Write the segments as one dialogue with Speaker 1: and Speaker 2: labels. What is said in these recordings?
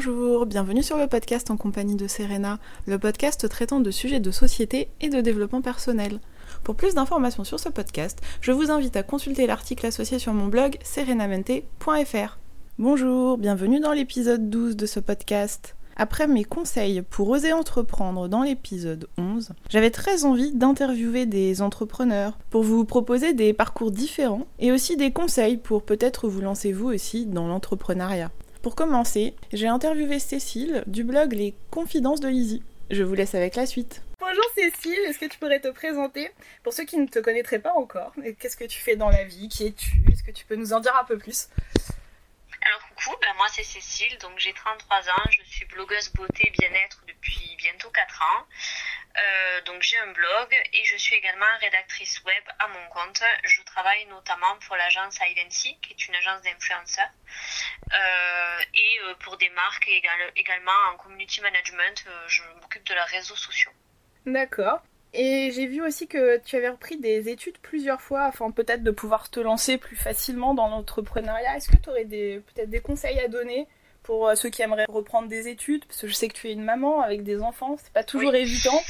Speaker 1: Bonjour, bienvenue sur le podcast en compagnie de Serena, le podcast traitant de sujets de société et de développement personnel. Pour plus d'informations sur ce podcast, je vous invite à consulter l'article associé sur mon blog serenamente.fr. Bonjour, bienvenue dans l'épisode 12 de ce podcast. Après mes conseils pour oser entreprendre dans l'épisode 11, j'avais très envie d'interviewer des entrepreneurs pour vous proposer des parcours différents et aussi des conseils pour peut-être vous lancer vous aussi dans l'entrepreneuriat. Pour commencer, j'ai interviewé Cécile du blog Les Confidences de Lizzie. Je vous laisse avec la suite. Bonjour Cécile, est-ce que tu pourrais te présenter pour ceux qui ne te connaîtraient pas encore? Qu'est-ce que tu fais dans la vie? Qui es-tu? Est-ce que tu peux nous en dire un peu plus?
Speaker 2: Alors coucou, ben moi c'est Cécile, donc j'ai 33 ans, je suis blogueuse beauté bien-être depuis bientôt 4 ans. Euh, donc j'ai un blog et je suis également rédactrice web à mon compte. Je travaille notamment pour l'agence Ivancy, qui est une agence d'influenceurs, euh, et euh, pour des marques également en community management, je m'occupe de leurs réseaux sociaux.
Speaker 1: D'accord. Et j'ai vu aussi que tu avais repris des études plusieurs fois afin peut-être de pouvoir te lancer plus facilement dans l'entrepreneuriat. Est-ce que tu aurais peut-être des conseils à donner pour euh, ceux qui aimeraient reprendre des études? Parce que je sais que tu es une maman avec des enfants, c'est pas toujours évident.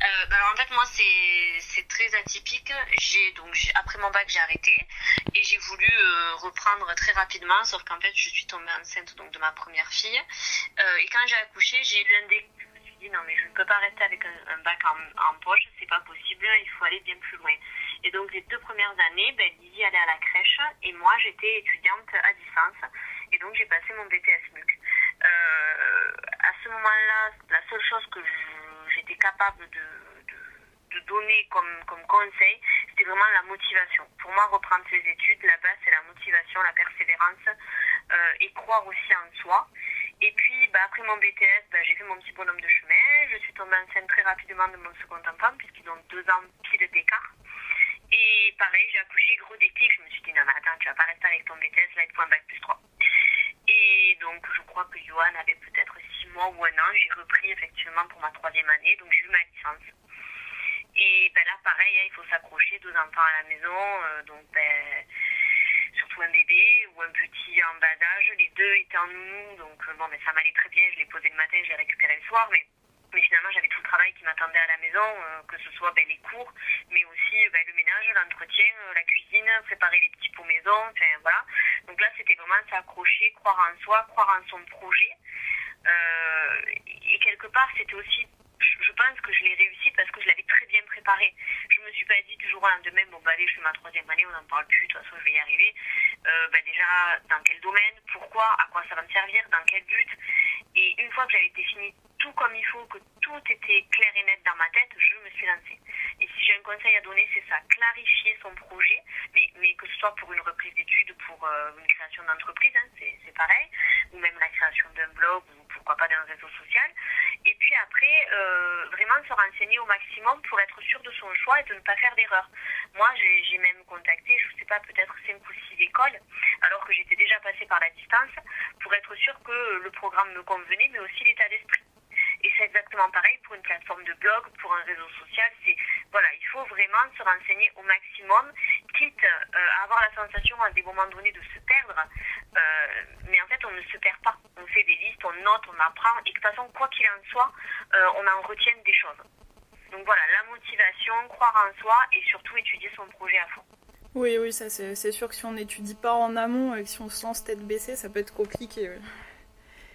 Speaker 2: Euh, bah en fait moi c'est très atypique. J'ai donc après mon bac j'ai arrêté. Et j'ai voulu euh, reprendre très rapidement. Sauf qu'en fait je suis tombée enceinte donc de ma première fille. Euh, et quand j'ai accouché j'ai eu un déclic. Dit non mais je ne peux pas rester avec un, bac en, en poche, c'est pas possible, il faut aller bien plus loin. Et donc les deux premières années, ben, Lizzie allait à la crèche. Et moi j'étais étudiante à distance. Et donc j'ai passé mon BTS MUC. Euh, à ce moment-là, la seule chose que capable de, donner comme, conseil, c'était vraiment la motivation. Pour moi, reprendre ses études, la base c'est la motivation, la persévérance euh, et croire aussi en soi. Et puis, bah, après mon BTS, bah, j'ai fait mon petit bonhomme de chemin. Je suis tombée enceinte très rapidement de mon second enfant, puisqu'ils ont deux ans pile d'écart. Et pareil, j'ai accouché, gros déclic. Je me suis dit, non, mais attends, tu vas pas rester avec ton BTS, là, il bac plus 3. Et donc, je crois que Johan avait peut-être mois ou un an. J'ai repris effectivement pour ma troisième année, donc j'ai eu ma licence. Et ben là, pareil, hein, il faut s'accrocher, deux enfants à la maison. Euh, donc, ben surtout un bébé ou un petit en bas âge. Les deux étaient en nous, donc euh, bon, mais ça m'allait très bien. Je l'ai posé le matin, je l'ai récupéré le soir, mais mais finalement j'avais tout le travail qui m'attendait à la maison, euh, que ce soit ben, les cours, mais aussi ben, le ménage, l'entretien, la cuisine, préparer les petits pots maison, enfin voilà. Donc là c'était vraiment s'accrocher, croire en soi, croire en son projet. Et quelque part c'était aussi je pense que je l'ai réussi parce que je l'avais très bien préparé. Je me suis pas dit du jour au lendemain, bon bah allez, je fais ma troisième année, on n'en parle plus, de toute façon je vais y arriver. Euh, bah, déjà, dans quel domaine, pourquoi, à quoi ça va me servir, dans quel but. Et une fois que j'avais défini tout comme il faut, que tout était clair et net dans ma tête, je me suis lancée. Et si j'ai un conseil à donner, c'est ça, clarifier son projet, mais, mais que ce soit pour une reprise d'études, pour euh, une création d'entreprise, hein, c'est pareil, ou même la création d'un blog, ou pourquoi pas d'un réseau social. Et puis après, euh, vraiment se renseigner au maximum pour être sûr de son choix et de ne pas faire d'erreur. Moi, j'ai même contacté, je ne sais pas, peut-être 5 ou 6 écoles, alors que j'étais déjà passée par la distance, pour être sûr que le programme me convenait, mais aussi l'état d'esprit. Et c'est exactement pareil pour une plateforme de blog, pour un réseau social. C'est voilà, il faut vraiment se renseigner au maximum, avoir la sensation à des moments donnés de se perdre. Euh, mais en fait, on ne se perd pas. On fait des listes, on note, on apprend, et de toute façon, quoi qu'il en soit, euh, on en retient des choses. Donc voilà, la motivation, croire en soi et surtout étudier son projet à fond.
Speaker 1: Oui, oui, ça c'est sûr que si on n'étudie pas en amont et que si on se lance tête baissée, ça peut être compliqué.
Speaker 2: Oui,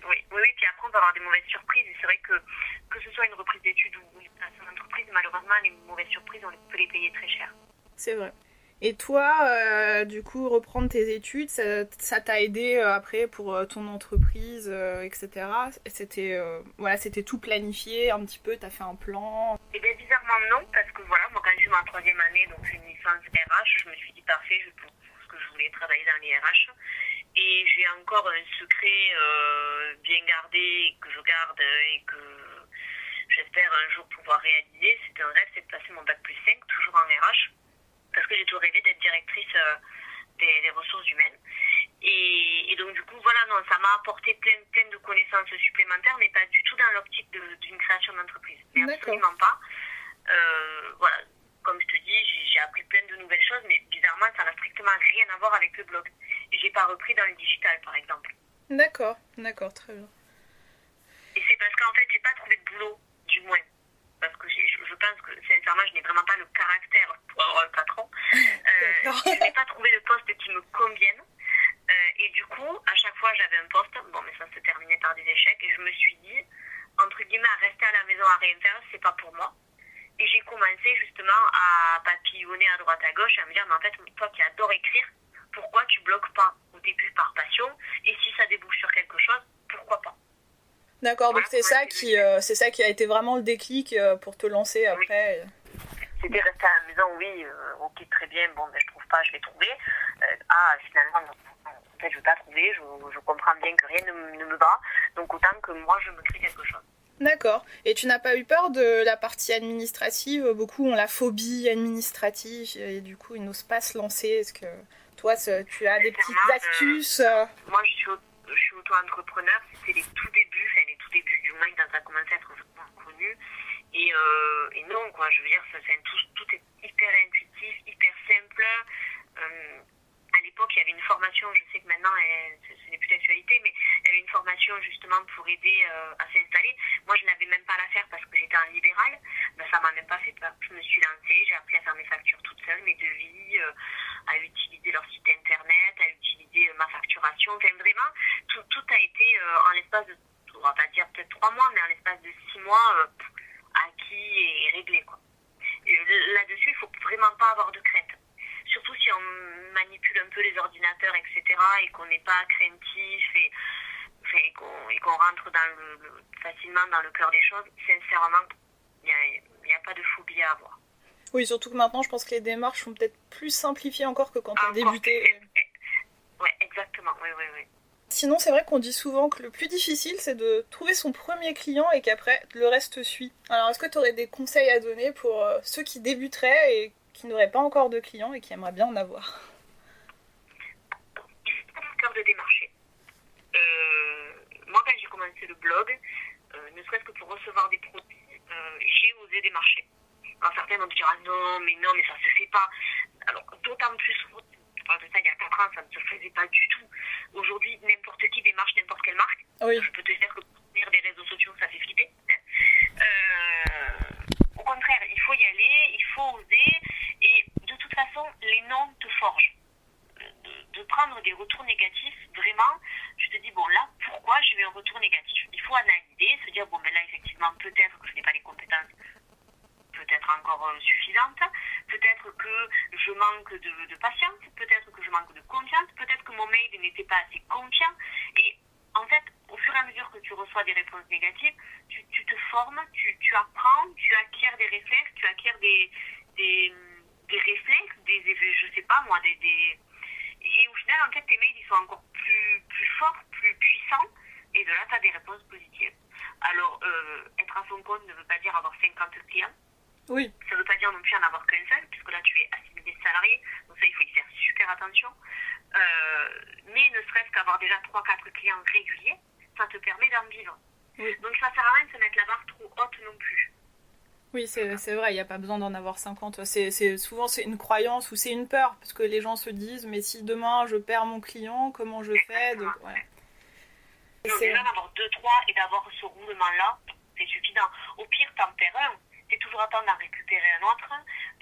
Speaker 2: oui, oui, puis après on va avoir des mauvaises surprises. Et c'est vrai que que ce soit une reprise d'études ou une création d'entreprise, malheureusement les mauvaises surprises, on peut les payer très cher.
Speaker 1: C'est vrai. Et toi, euh, du coup, reprendre tes études, ça t'a aidé euh, après pour euh, ton entreprise, etc. C'était voilà, c'était tout planifié un petit peu, t'as fait un plan?
Speaker 2: Eh bien bizarrement non, parce que voilà, moi quand j'ai eu ma troisième année, donc une licence RH, je me suis dit parfait, je pour ce que je voulais travailler dans les RH. Et j'ai encore un secret bien gardé que je garde et que j'espère un jour pouvoir réaliser. C'est un rêve, c'est de passer mon bac plus 5, toujours en RH parce que j'ai toujours rêvé d'être directrice euh, des, ressources humaines. Et, donc du coup, voilà, non, ça m'a apporté plein, plein de connaissances supplémentaires, mais pas du tout dans l'optique d'une création d'entreprise. Mais absolument pas. Euh, voilà, comme je te dis, j'ai appris plein de nouvelles choses, mais bizarrement, ça n'a strictement rien à voir avec le blog. J'ai pas repris dans le digital, par exemple.
Speaker 1: D'accord, d'accord, très bien.
Speaker 2: Et c'est parce qu'en fait, j'ai pas trouvé de boulot, du moins. Parce que je, pense que, sincèrement, je n'ai vraiment pas le caractère pour avoir un patron. Euh, je n'ai pas trouvé de poste qui me convienne. Euh, et du coup, à chaque fois, j'avais un poste. Bon, mais ça se terminait par des échecs. Et je me suis dit, entre guillemets, à rester à la maison à rien faire, c'est pas pour moi. Et j'ai commencé justement à papillonner à droite à gauche, à me dire, mais en fait, toi qui adores écrire, pourquoi tu bloques pas au début par passion? Et si ça débouche sur quelque chose, pourquoi pas?
Speaker 1: D'accord, donc c'est ça qui, euh, c'est ça qui a été vraiment le déclic pour te lancer après.
Speaker 2: C'était rester à la maison, oui, euh, ok, très bien, bon, mais je trouve pas, je vais trouver. ah, finalement, en fait, je vais pas trouver, je, comprends bien que rien ne, ne me va, donc autant que moi, je me crée quelque chose.
Speaker 1: D'accord. Et tu n'as pas eu peur de la partie administrative? Beaucoup ont la phobie administrative et du coup ils n'osent pas se lancer. Est-ce que toi tu as des petites astuces?
Speaker 2: Moi je suis, je suis auto-entrepreneur, c'était les tout débuts, enfin les tout débuts du moins quand ça a commencé à être connu. Et, euh, et non, quoi, je veux dire, tout, est hyper intuitif, hyper simple. Euh, à l'époque, il y avait une formation, je sais que maintenant, ce, n'est plus d'actualité, mais il y avait une formation justement pour aider euh, à s'installer. Moi, je n'avais même pas à la faire parce que j'étais en libéral. Ben, ça m'a même pas fait peur. Je me suis lancée, j'ai appris à faire mes factures toute seule, mes devis, à utiliser leur site internet, à utiliser ma facturation. Enfin, vraiment, tout, tout a été en l'espace de, on va pas dire peut-être trois mois, mais en l'espace de six mois, et réglé. Quoi. là-dessus, il faut vraiment pas avoir de crainte surtout si on manipule un peu les ordinateurs, etc., et qu'on n'est pas craintif et, qu'on rentre dans le, facilement dans le cœur des choses, sincèrement, il n'y a, pas de phobie à avoir.
Speaker 1: Oui, surtout que maintenant, je pense que les démarches sont peut-être plus simplifiées encore que quand on débutait.
Speaker 2: Oui, exactement, oui, oui, oui.
Speaker 1: Sinon, c'est vrai qu'on dit souvent que le plus difficile, c'est de trouver son premier client et qu'après, le reste suit. Alors, est-ce que tu aurais des conseils à donner pour euh, ceux qui débuteraient et qui n'auraient pas encore de clients et qui aimeraient bien en avoir
Speaker 2: Peur de démarcher. Euh, moi, quand j'ai commencé le blog, euh, ne serait-ce que pour recevoir des produits, euh, j'ai osé démarcher. Alors, certains vont me dire ah non, mais non, mais ça se fait pas. Alors, d'autant plus, parle de ça il y a 4 ans, ça ne se faisait pas du tout. Aujourd'hui, n'importe qui démarche n'importe quelle marque.
Speaker 1: Oui.
Speaker 2: Je peux te dire que pour tenir des réseaux sociaux, ça fait flipper. au contraire, il faut y aller, il faut oser toute façon, les noms te forgent. De, prendre des retours négatifs, vraiment, bon, là, pourquoi j'ai eu un retour négatif? Il faut analyser, se dire, bon, ben là, effectivement, peut-être que je n'ai pas les compétences peut-être encore euh, suffisantes, peut-être que je manque de, patience, peut-être que je manque de confiance, peut-être que mon mail n'était pas assez confiant. Et en fait, au fur et à mesure que tu reçois des réponses négatives, tu, te formes, tu, apprends, tu acquiers des réflexes, tu acquiers des, des des réflexes, des je sais pas moi, des, des... Et au final, en fait, tes mails, ils sont encore plus, plus forts, et de là, tu as des réponses positives. Alors, euh, être à son compte ne veut pas dire avoir 50 clients.
Speaker 1: Oui.
Speaker 2: Ça ne veut pas dire non plus en avoir qu'un seul, puisque là, tu es assimilé salarié, donc ça, il faut y faire super attention. Euh, mais ne serait-ce qu'avoir déjà 3-4 clients réguliers, ça te permet d'en vivre. Donc, ça sert à rien de se mettre la barre trop haute non plus.
Speaker 1: Oui, c'est vrai, il n'y a pas besoin d'en avoir 50. C'est Souvent, c'est une croyance ou c'est une peur, parce que les gens se disent, mais si demain je perds mon client, comment je fais?
Speaker 2: Donc, ouais. Déjà d'avoir 2-3 et d'avoir ce roulement-là, c'est suffisant. Au pire, t'en perds un, c'est toujours à temps d'en récupérer un autre,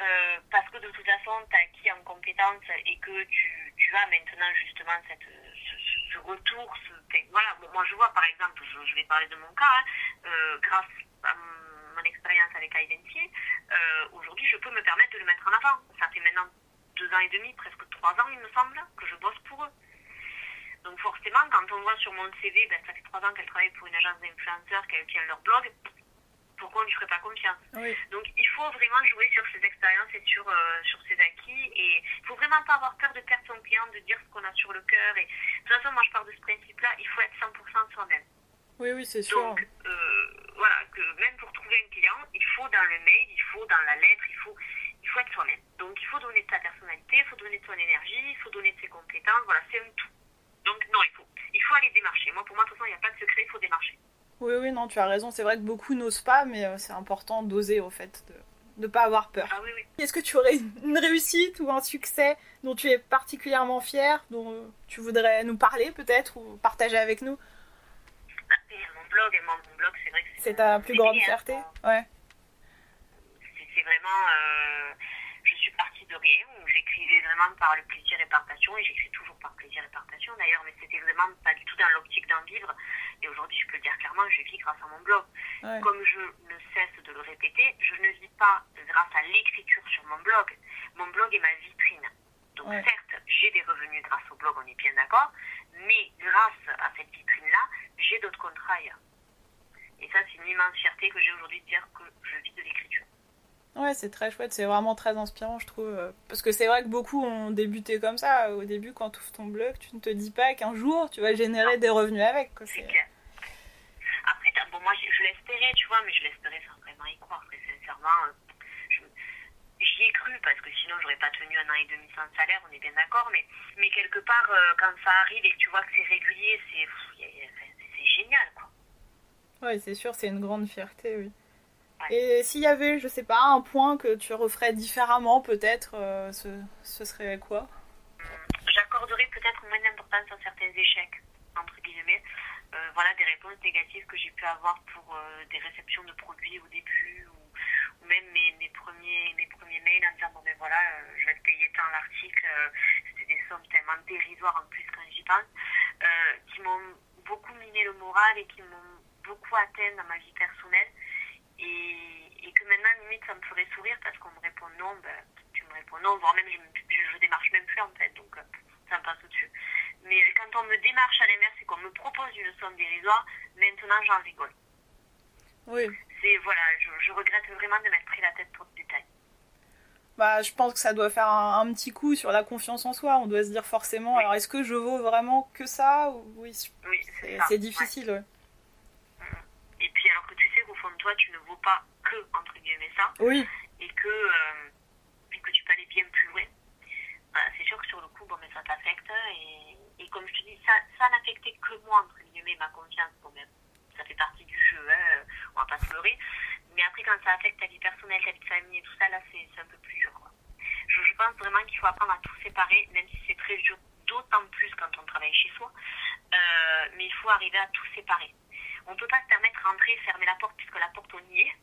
Speaker 2: euh, parce que de toute façon, tu as acquis en compétence et que tu, tu as maintenant justement cette, ce, retour. Ce, voilà, moi je vois par exemple, je, vais parler de mon cas, hein, euh, grâce à mon expérience avec Identity, euh, aujourd'hui, je peux me permettre de le mettre en avant. Ça fait maintenant deux ans et demi, presque trois ans, il me semble, que je bosse pour eux. Donc forcément, quand on voit sur mon CV, ben, ça fait trois ans qu'elle travaille pour une agence d'influenceurs, qu'elle tient leur blog, pourquoi on ne lui ferait pas confiance? Donc il faut vraiment jouer sur ses expériences et sur, euh, sur ses acquis. Et il faut vraiment pas avoir peur de perdre son client, de dire ce qu'on a sur le cœur. Et de toute façon, moi je pars de ce principe-là, il faut être 100% soi-même.
Speaker 1: Oui, oui, c'est sûr.
Speaker 2: Donc, euh, voilà, que même pour trouver un client, il faut dans le mail, il faut dans la lettre, il faut, il faut être soi-même. Donc, il faut donner de sa personnalité, il faut donner de son énergie, il faut donner de ses compétences. Voilà, c'est un tout. Donc, non, il faut, il faut aller démarcher. Moi, pour moi, de toute façon, il n'y a pas de secret, il faut démarcher.
Speaker 1: Oui, oui, non, tu as raison. C'est vrai que beaucoup n'osent pas, mais euh, c'est important d'oser, au fait, de pas avoir peur.
Speaker 2: Ah oui, oui.
Speaker 1: Est-ce que tu aurais une réussite ou un succès dont tu es particulièrement fier, dont euh, tu voudrais nous parler peut-être ou partager avec nous?
Speaker 2: Bah, Mon blog, mon, blog c'est vrai que
Speaker 1: c'est ta plus grande fierté? Ouais.
Speaker 2: C'est vraiment. Euh, de rien j'écrivais vraiment par le plaisir et par passion et j'écris toujours par plaisir et par passion d'ailleurs, mais c'était vraiment pas du tout dans l'optique d'en vivre. Et aujourd'hui, je peux le dire clairement, je vis grâce à mon blog. Comme je ne cesse de le répéter, je ne vis pas grâce à l'écriture sur mon blog. Mon blog est ma vitrine. Donc certes, j'ai des revenus grâce au blog, on est bien d'accord, mais grâce à cette vitrine-là, j'ai d'autres contrats ailleurs. Et ça, c'est une immense fierté que j'ai aujourd'hui de dire que je vis de l'écriture.
Speaker 1: Ouais, c'est très chouette, c'est vraiment très inspirant, je trouve. Euh, parce que c'est vrai que beaucoup ont débuté comme ça. Au début, quand tu ouvres ton blog, tu ne te dis pas qu'un jour, tu vas générer des revenus avec.
Speaker 2: C'est clair. Après, bon, moi, je, l'espérais, tu vois, mais je l'espérais sans vraiment y croire. Très sincèrement, euh, j'y ai cru parce que sinon, j'aurais pas tenu un an et demi sans salaire, on est bien d'accord. Mais, mais quelque part, euh, quand ça arrive et que tu vois que c'est régulier, c'est génial, quoi.
Speaker 1: Ouais, c'est sûr, c'est une grande fierté, oui. Et s'il y avait, je sais pas, un point que tu referais différemment, peut-être, euh, ce, ce, serait quoi?
Speaker 2: J'accorderais peut-être moins d'importance à certains échecs, entre guillemets. Euh, voilà, des réponses négatives que j'ai pu avoir pour euh, des réceptions de produits au début, ou, même mes, premiers, mes premiers mails en disant, bon ben voilà, je vais te payer tant l'article, c'était des sommes tellement dérisoires en plus quand j'y pense, qui m'ont beaucoup miné le moral et qui m'ont beaucoup atteint dans ma vie personnelle maintenant, limite, ça me ferait sourire parce qu'on me répond non, ben, tu me réponds non, voire même je, je, démarche même plus en fait, donc ça me passe au-dessus. Mais quand on me démarche à l'inverse et qu'on me propose une somme dérisoire, maintenant j'en rigole.
Speaker 1: Oui.
Speaker 2: C'est, voilà, je, regrette vraiment de m'être pris la tête pour le détail.
Speaker 1: Bah, je pense que ça doit faire un, petit coup sur la confiance en soi. On doit se dire forcément, alors est-ce que je vaux vraiment que ça Oui,
Speaker 2: oui
Speaker 1: c'est difficile. Ouais
Speaker 2: toi, tu ne vaux pas que, entre guillemets, ça.
Speaker 1: Oui.
Speaker 2: Et que, euh, que tu peux aller bien plus loin. c'est sûr que sur le coup, bon, mais ça t'affecte. Et, et, comme je te dis, ça, ça n'affectait que moi, entre guillemets, ma confiance. Bon, même, ça fait partie du jeu, hein, on va pas se leurrer. Mais après, quand ça affecte ta vie personnelle, ta vie de famille et tout ça, là, c'est un peu plus dur. Quoi. Je, je, pense vraiment qu'il faut apprendre à tout séparer, même si c'est très dur, d'autant plus quand on travaille chez soi. Euh, mais il faut arriver à tout séparer. On ne peut pas se permettre de rentrer, fermer la porte puisque la porte on y est.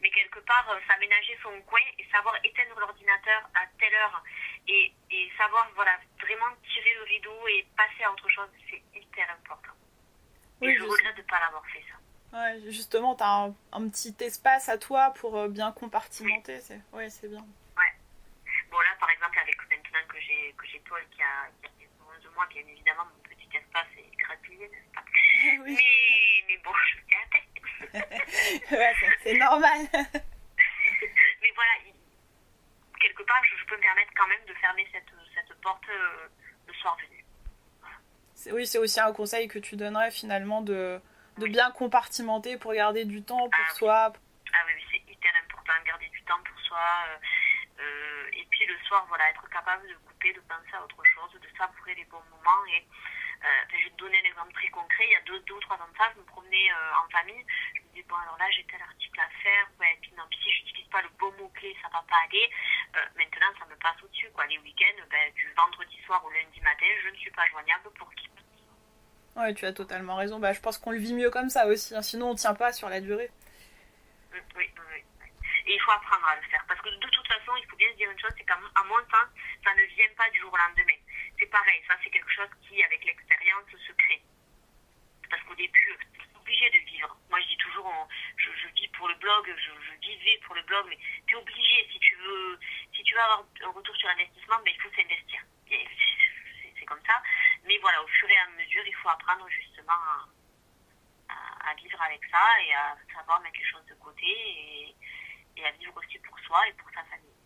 Speaker 2: Mais quelque part, euh, s'aménager son coin et savoir éteindre l'ordinateur à telle heure et, savoir voilà, vraiment tirer le rideau et passer à autre chose, c'est hyper important. et je regrette de ne pas l'avoir fait ça.
Speaker 1: Ouais, justement, tu as un, petit espace à toi pour euh, bien compartimenter. Oui. C'est ouais, bien.
Speaker 2: Ouais. Bon, là, par exemple, avec maintenant que j'ai Paul qui a, qui a 11 mois, bien évidemment, mon petit espace est gratuit, n'est-ce pas? Oui. mais, mais bon, je me
Speaker 1: tête. ouais, c'est normal.
Speaker 2: mais voilà, quelque part, je, peux me permettre quand même de fermer cette, cette porte euh, le soir venu.
Speaker 1: Oui, c'est aussi un conseil que tu donnerais finalement de, de bien compartimenter pour garder du temps pour
Speaker 2: ah
Speaker 1: soi.
Speaker 2: Ah oui, c'est hyper important de garder du temps pour soi. Euh, euh, et puis le soir, voilà, être capable de couper, de penser à autre chose, de savourer les bons moments et je vais te donner un exemple très concret. Il y a deux, deux ou trois ans de ça, je me promenais euh, en famille. Je me disais, bon, alors là, j'ai tel article à faire. Ouais, puis non, puis si je n'utilise pas le bon mot-clé, ça va pas aller. Euh, maintenant, ça me passe au-dessus. Quoi. Les week-ends, ben, du vendredi soir au lundi matin, je ne suis pas joignable pour qui
Speaker 1: Ouais, tu as totalement raison. Bah, je pense qu'on le vit mieux comme ça aussi. Hein. Sinon, on ne tient pas sur la durée.
Speaker 2: Mm, oui, oui, Et il faut apprendre à le faire. Parce que de toute façon, il faut bien se dire une chose, c'est qu'à mon sens, ça ne vient pas du jour au lendemain pareil, ça c'est quelque chose qui, avec l'expérience, se crée. Parce qu'au début, c'est obligé de vivre. Moi je dis toujours, je, vis pour le blog, je, vivais pour le blog, mais tu es obligé, si tu veux, si tu veux avoir un retour sur investissement, ben, il faut s'investir. C'est comme ça. Mais voilà, au fur et à mesure, il faut apprendre justement à, vivre avec ça et à savoir mettre les choses de côté et à vivre aussi pour soi et pour sa famille.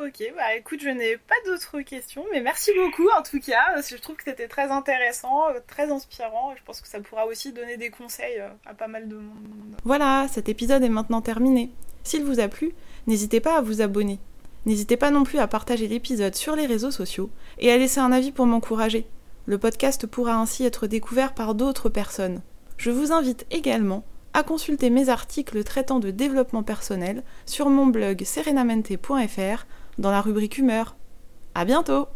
Speaker 1: Ok, bah écoute, je n'ai pas d'autres questions, mais merci beaucoup en tout cas. Je trouve que c'était très intéressant, euh, très inspirant. Je pense que ça pourra aussi donner des conseils euh, à pas mal de monde. Voilà, cet épisode est maintenant terminé. S'il vous a plu, n'hésitez pas à vous abonner. N'hésitez pas non plus à partager l'épisode sur les réseaux sociaux et à laisser un avis pour m'encourager. Le podcast pourra ainsi être découvert par d'autres personnes. Je vous invite également à consulter mes articles traitant de développement personnel sur mon blog serenamente.fr dans la rubrique humeur. À bientôt!